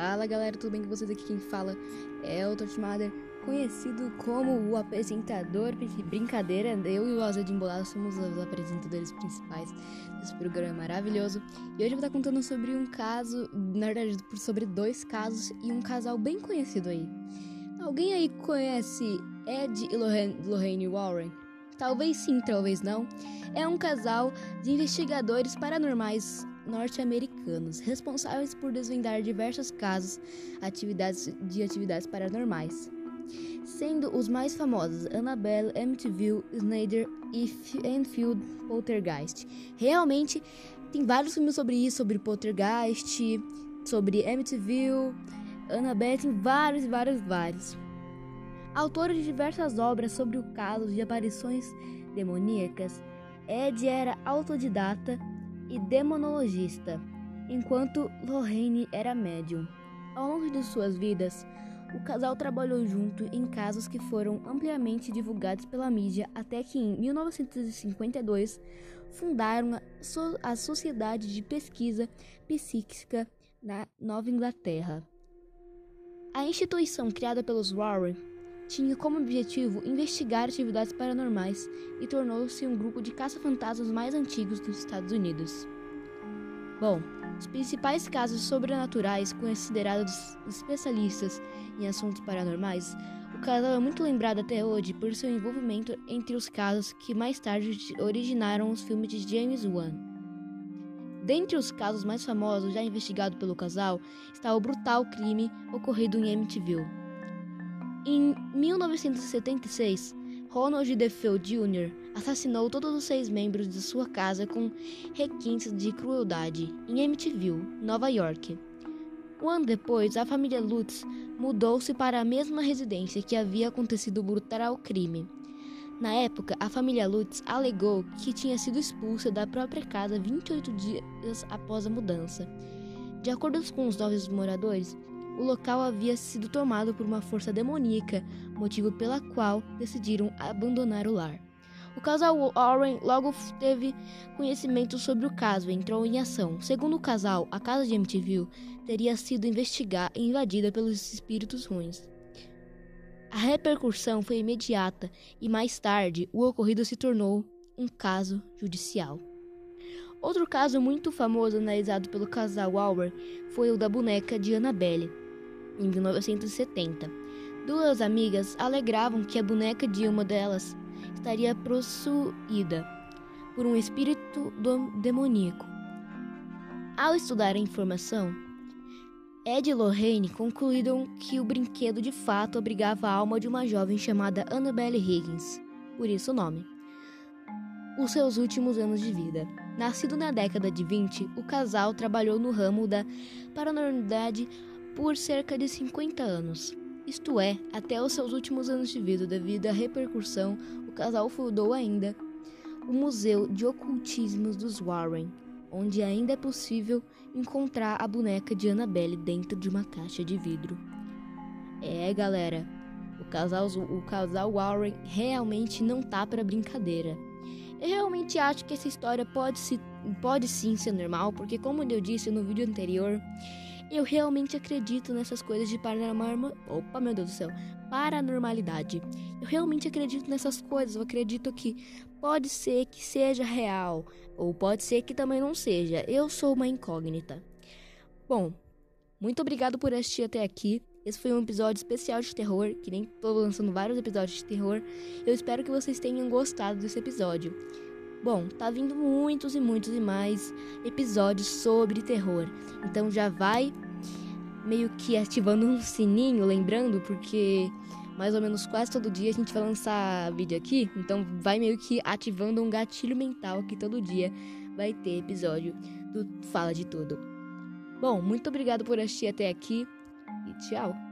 Fala galera, tudo bem com vocês? Aqui quem fala é o Torchmader, conhecido como o apresentador de brincadeira. Eu e o Azed Embolado somos os apresentadores principais desse programa maravilhoso. E hoje eu vou estar contando sobre um caso, na verdade, sobre dois casos e um casal bem conhecido aí. Alguém aí conhece Ed e Lorraine Warren? Talvez sim, talvez não. É um casal de investigadores paranormais norte-americanos, responsáveis por desvendar diversos casos atividades, de atividades paranormais, sendo os mais famosos Annabelle, Amityville, Snyder e Enfield Poltergeist. Realmente tem vários filmes sobre isso, sobre Poltergeist, sobre Amityville, Annabelle, tem vários, vários, vários. Autor de diversas obras sobre o caso de aparições demoníacas, Ed era autodidata e demonologista, enquanto Lorraine era médium. Ao longo de suas vidas, o casal trabalhou junto em casos que foram ampliamente divulgados pela mídia até que em 1952 fundaram a, a Sociedade de Pesquisa Psíquica na Nova Inglaterra. A instituição criada pelos Warren tinha como objetivo investigar atividades paranormais e tornou-se um grupo de caça-fantasmas mais antigos dos Estados Unidos. Bom, os principais casos sobrenaturais considerados especialistas em assuntos paranormais, o casal é muito lembrado até hoje por seu envolvimento entre os casos que mais tarde originaram os filmes de James Wan. Dentre os casos mais famosos já investigados pelo casal está o brutal crime ocorrido em Amityville. Em 1976, Ronald DeFeo Jr. assassinou todos os seis membros de sua casa com requintes de crueldade em Amityville, Nova York. Um ano depois, a família Lutz mudou-se para a mesma residência que havia acontecido o brutal crime. Na época, a família Lutz alegou que tinha sido expulsa da própria casa 28 dias após a mudança. De acordo com os novos moradores, o local havia sido tomado por uma força demoníaca, motivo pela qual decidiram abandonar o lar. O casal Warren logo teve conhecimento sobre o caso e entrou em ação. Segundo o casal, a casa de Amityville teria sido investigada e invadida pelos espíritos ruins. A repercussão foi imediata e mais tarde o ocorrido se tornou um caso judicial. Outro caso muito famoso analisado pelo casal Warren foi o da boneca de Annabelle em 1970. Duas amigas alegravam que a boneca de uma delas estaria possuída por um espírito demoníaco. Ao estudar a informação, Ed e Lorraine concluíram que o brinquedo de fato abrigava a alma de uma jovem chamada Annabelle Higgins, por isso o nome. Os seus últimos anos de vida. Nascido na década de 20, o casal trabalhou no ramo da paranormalidade por cerca de 50 anos. Isto é, até os seus últimos anos de vida, devido à repercussão, o casal fundou ainda o Museu de Ocultismos dos Warren, onde ainda é possível encontrar a boneca de Annabelle dentro de uma caixa de vidro. É, galera, o casal, o casal Warren realmente não tá para brincadeira. Eu realmente acho que essa história pode, se, pode sim ser normal, porque como eu disse no vídeo anterior, eu realmente acredito nessas coisas de paranormal. Opa, meu Deus do céu. Paranormalidade. Eu realmente acredito nessas coisas. Eu acredito que pode ser que seja real, ou pode ser que também não seja. Eu sou uma incógnita. Bom, muito obrigado por assistir até aqui. Esse foi um episódio especial de terror, que nem tô lançando vários episódios de terror. Eu espero que vocês tenham gostado desse episódio. Bom, tá vindo muitos e muitos e mais episódios sobre terror. Então já vai meio que ativando um sininho, lembrando, porque mais ou menos quase todo dia a gente vai lançar vídeo aqui. Então vai meio que ativando um gatilho mental que todo dia vai ter episódio do Fala de Tudo. Bom, muito obrigado por assistir até aqui e tchau!